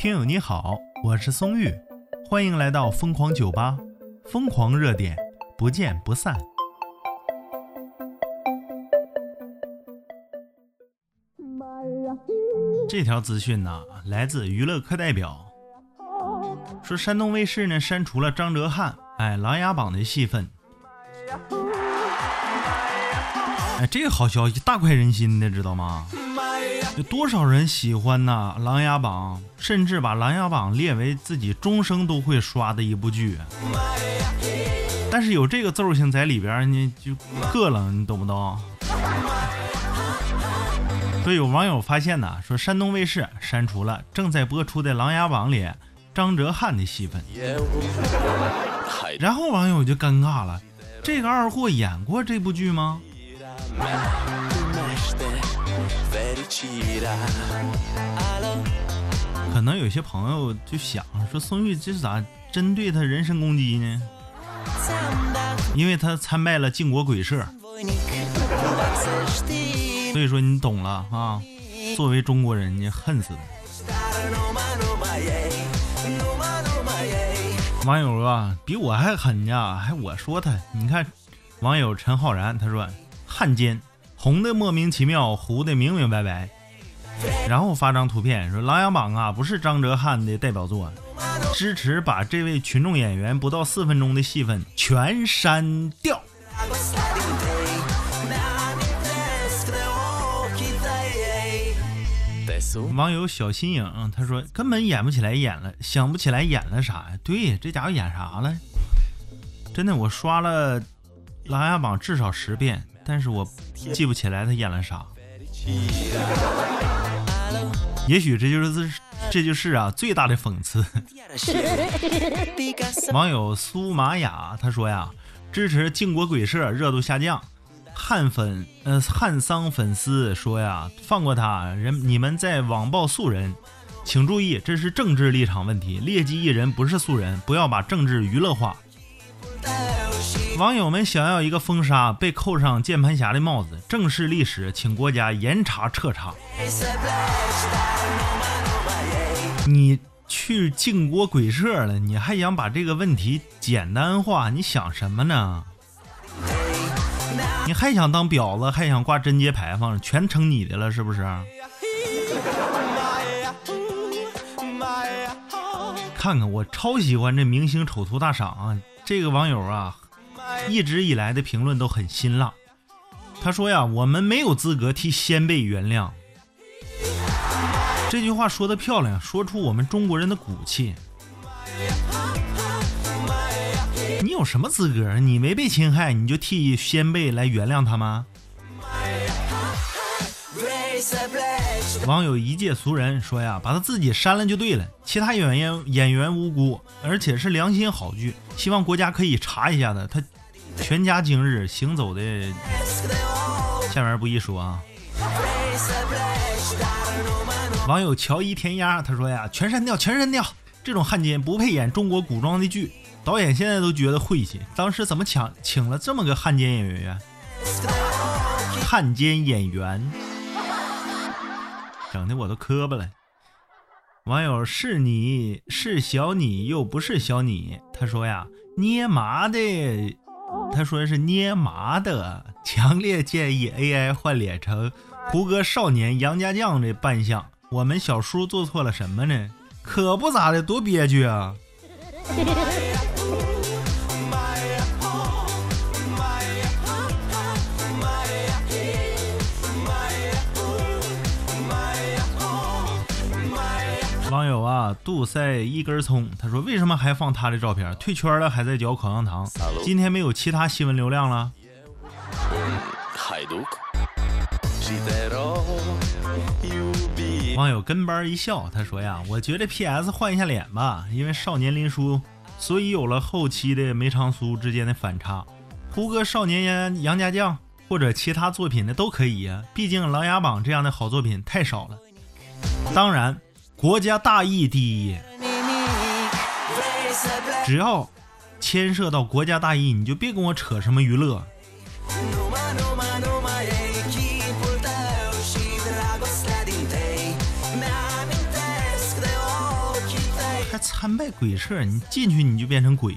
听友你好，我是松玉，欢迎来到疯狂酒吧，疯狂热点，不见不散。这条资讯呢，来自娱乐课代表，说山东卫视呢删除了张哲瀚哎《琅琊榜》的戏份。哎，这个好消息大快人心的，知道吗？有多少人喜欢呐《琅琊榜》，甚至把《琅琊榜》列为自己终生都会刷的一部剧。但是有这个揍性在里边呢，就膈冷，你懂不懂？所以有网友发现呢，说山东卫视删除了正在播出的《琅琊榜》里张哲瀚的戏份，然后网友就尴尬了：这个二货演过这部剧吗？可能有些朋友就想说，宋玉这是咋针对他人身攻击呢？因为他参拜了晋国鬼社。所以说你懂了啊！作为中国人，你恨死他。网友啊，比我还狠呀！还我说他，你看，网友陈浩然他说：“汉奸，红的莫名其妙，糊的明明白白。”然后发张图片说：“琅琊榜啊，不是张哲瀚的代表作，支持把这位群众演员不到四分钟的戏份全删掉。”网友小新颖他说根本演不起来演了，想不起来演了啥呀？对，这家伙演啥了？真的，我刷了《琅琊榜》至少十遍，但是我记不起来他演了啥。也许这就是这就是啊最大的讽刺。网友苏玛雅他说呀，支持靖国鬼社热度下降。汉粉呃汉桑粉丝说呀，放过他人，你们在网暴素人，请注意，这是政治立场问题，劣迹艺人不是素人，不要把政治娱乐化。网友们想要一个封杀，被扣上键盘侠的帽子，正视历史，请国家严查彻查。你去靖国鬼社了，你还想把这个问题简单化？你想什么呢？你还想当婊子，还想挂贞节牌坊，全成你的了，是不是？看看我超喜欢这明星丑图大赏啊！这个网友啊，一直以来的评论都很辛辣。他说呀：“我们没有资格替先辈原谅。”这句话说的漂亮，说出我们中国人的骨气。你有什么资格？你没被侵害，你就替先辈来原谅他吗？网友一介俗人说呀，把他自己删了就对了，其他演员演员无辜，而且是良心好剧，希望国家可以查一下子他全家今日行走的。下面不一说啊。网友乔伊填鸭他说呀，全删掉，全删掉，这种汉奸不配演中国古装的剧。导演现在都觉得晦气，当时怎么请请了这么个汉奸演员？汉奸演员，整的我都磕巴了。网友是你是小你又不是小你，他说呀捏麻的，他说是捏麻的，强烈建议 AI 换脸成胡歌少年杨家将这扮相。我们小叔做错了什么呢？可不咋的，多憋屈啊！网友啊，杜塞一根葱，他说：“为什么还放他的照片？退圈了还在嚼口香糖？今天没有其他新闻流量了。”网友跟班一笑，他说：“呀，我觉得 PS 换一下脸吧，因为少年林叔，所以有了后期的梅长苏之间的反差。胡歌少年杨杨家将或者其他作品的都可以呀，毕竟《琅琊榜》这样的好作品太少了。当然。”国家大义第一，只要牵涉到国家大义，你就别跟我扯什么娱乐。还参拜鬼社，你进去你就变成鬼。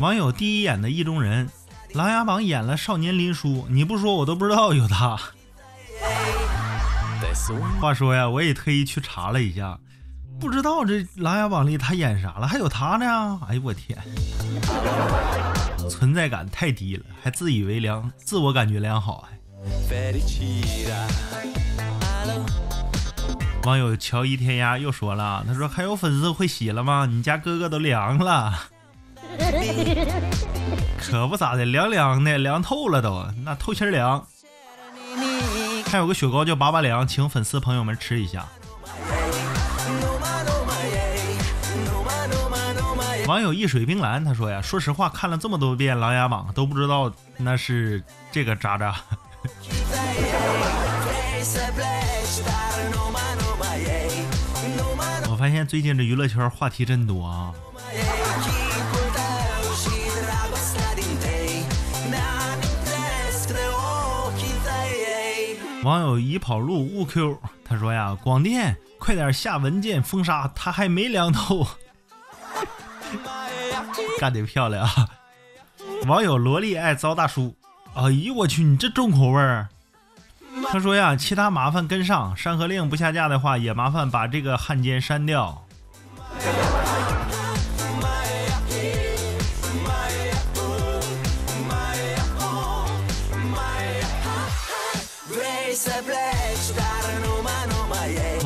网友第一眼的意中人，《琅琊榜》演了少年林殊，你不说我都不知道有他。话说呀，我也特意去查了一下，不知道这《琅琊榜》里他演啥了，还有他呢！哎呦我天，存在感太低了，还自以为良，自我感觉良好。网友乔一天涯又说了，他说还有粉丝会洗了吗？你家哥哥都凉了，可不咋的，凉凉的，凉透了都，那透心凉。还有个雪糕叫八八凉，请粉丝朋友们吃一下。网友一水冰蓝他说呀，说实话看了这么多遍《琅琊榜》，都不知道那是这个渣渣。我发现最近这娱乐圈话题真多啊。网友已跑路勿 Q，他说呀，广电快点下文件封杀，他还没凉透。干得漂亮！网友萝莉爱糟大叔，哎呦我去，你这重口味儿。他说呀，其他麻烦跟上，《山河令》不下架的话，也麻烦把这个汉奸删掉。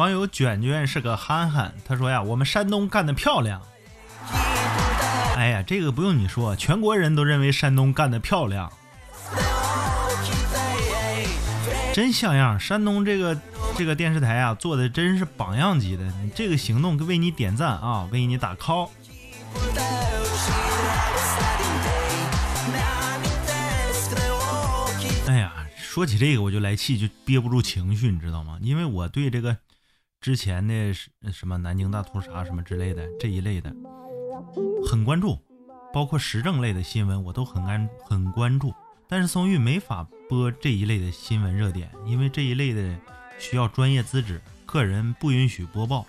网友卷卷是个憨憨，他说呀，我们山东干得漂亮。哎呀，这个不用你说，全国人都认为山东干得漂亮，真像样。山东这个这个电视台啊，做的真是榜样级的，你这个行动为你点赞啊，为你打 call。哎呀，说起这个我就来气，就憋不住情绪，你知道吗？因为我对这个。之前的什么南京大屠杀什么之类的这一类的，很关注，包括时政类的新闻我都很安很关注。但是松玉没法播这一类的新闻热点，因为这一类的需要专业资质，个人不允许播报，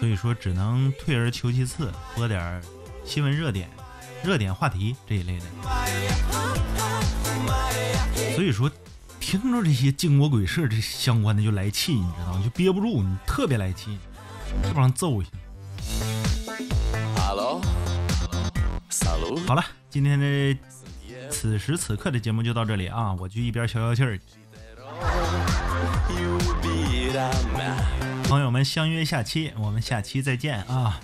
所以说只能退而求其次，播点新闻热点、热点话题这一类的。所以说。听着这些靖国鬼社这相关的就来气，你知道吗？就憋不住，你特别来气，是不让揍一下。好了，今天的此时此刻的节目就到这里啊，我去一边消消气儿。朋友们，相约下期，我们下期再见啊。